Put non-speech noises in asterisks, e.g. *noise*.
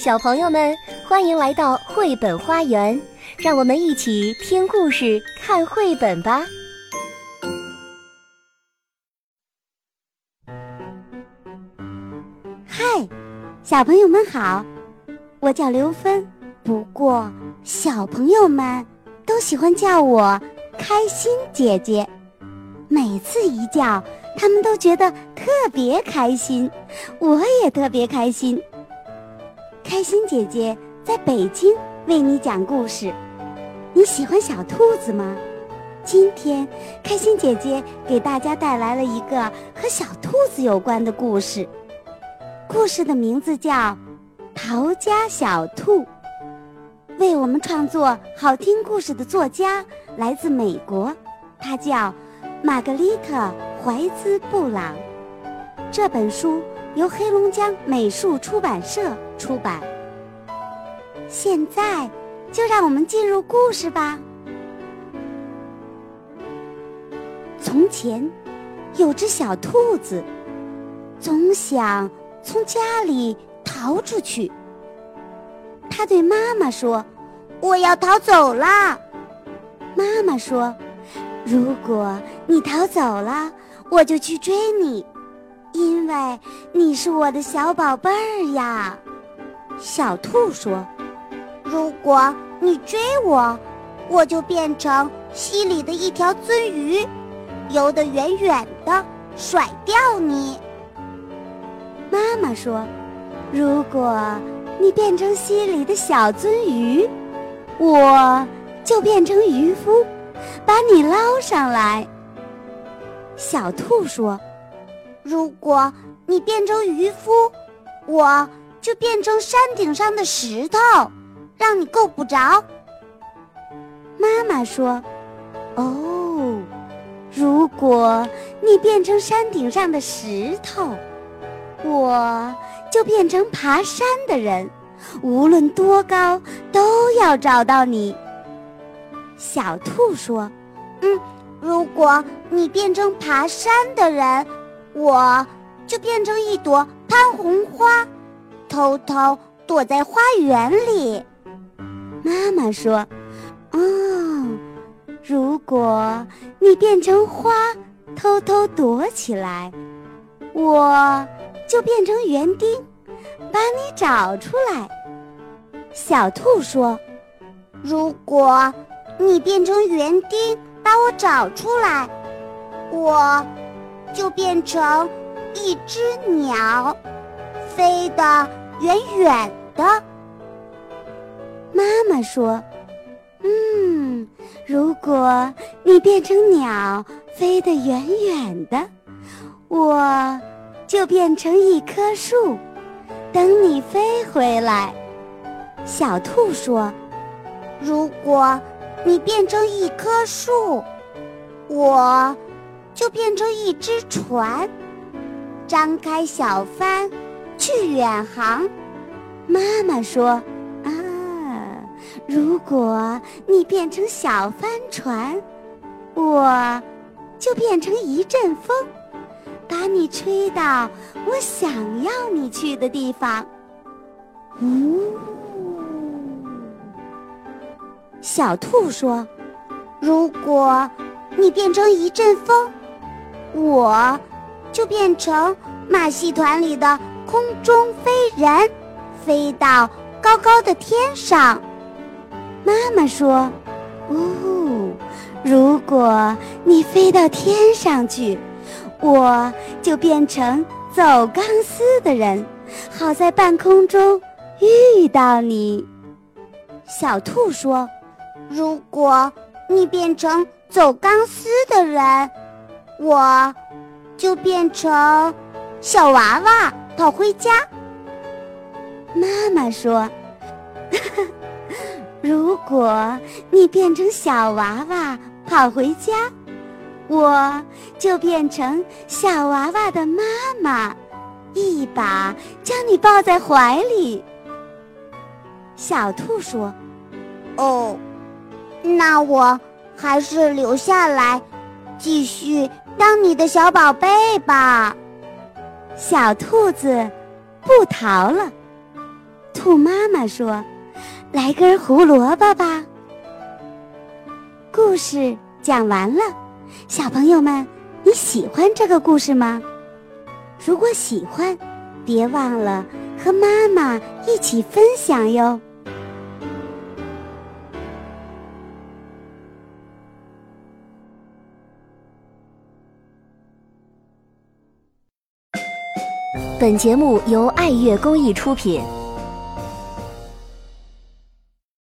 小朋友们，欢迎来到绘本花园，让我们一起听故事、看绘本吧。嗨，小朋友们好，我叫刘芬，不过小朋友们都喜欢叫我开心姐姐。每次一叫，他们都觉得特别开心，我也特别开心。开心姐姐在北京为你讲故事，你喜欢小兔子吗？今天开心姐姐给大家带来了一个和小兔子有关的故事，故事的名字叫《逃家小兔》。为我们创作好听故事的作家来自美国，他叫玛格丽特·怀兹·布朗。这本书。由黑龙江美术出版社出版。现在，就让我们进入故事吧。从前，有只小兔子，总想从家里逃出去。它对妈妈说：“我要逃走了。”妈妈说：“如果你逃走了，我就去追你。”因为你是我的小宝贝儿呀，小兔说：“如果你追我，我就变成溪里的一条鳟鱼，游得远远的，甩掉你。”妈妈说：“如果你变成溪里的小鳟鱼，我就变成渔夫，把你捞上来。”小兔说。如果你变成渔夫，我就变成山顶上的石头，让你够不着。妈妈说：“哦，如果你变成山顶上的石头，我就变成爬山的人，无论多高都要找到你。”小兔说：“嗯，如果你变成爬山的人。”我就变成一朵潘红花，偷偷躲在花园里。妈妈说：“哦，如果你变成花，偷偷躲起来，我就变成园丁，把你找出来。”小兔说：“如果你变成园丁，把我找出来，我……”就变成一只鸟，飞得远远的。妈妈说：“嗯，如果你变成鸟，飞得远远的，我就变成一棵树，等你飞回来。”小兔说：“如果你变成一棵树，我……”就变成一只船，张开小帆，去远航。妈妈说：“啊，如果你变成小帆船，我就变成一阵风，把你吹到我想要你去的地方。”呜，小兔说：“如果你变成一阵风。”我，就变成马戏团里的空中飞人，飞到高高的天上。妈妈说：“哦，如果你飞到天上去，我就变成走钢丝的人，好在半空中遇到你。”小兔说：“如果你变成走钢丝的人。”我，就变成小娃娃跑回家。妈妈说：“ *laughs* 如果你变成小娃娃跑回家，我就变成小娃娃的妈妈，一把将你抱在怀里。”小兔说：“哦，那我还是留下来，继续。”当你的小宝贝吧，小兔子不逃了。兔妈妈说：“来根胡萝卜吧。”故事讲完了，小朋友们，你喜欢这个故事吗？如果喜欢，别忘了和妈妈一起分享哟。本节目由爱乐公益出品。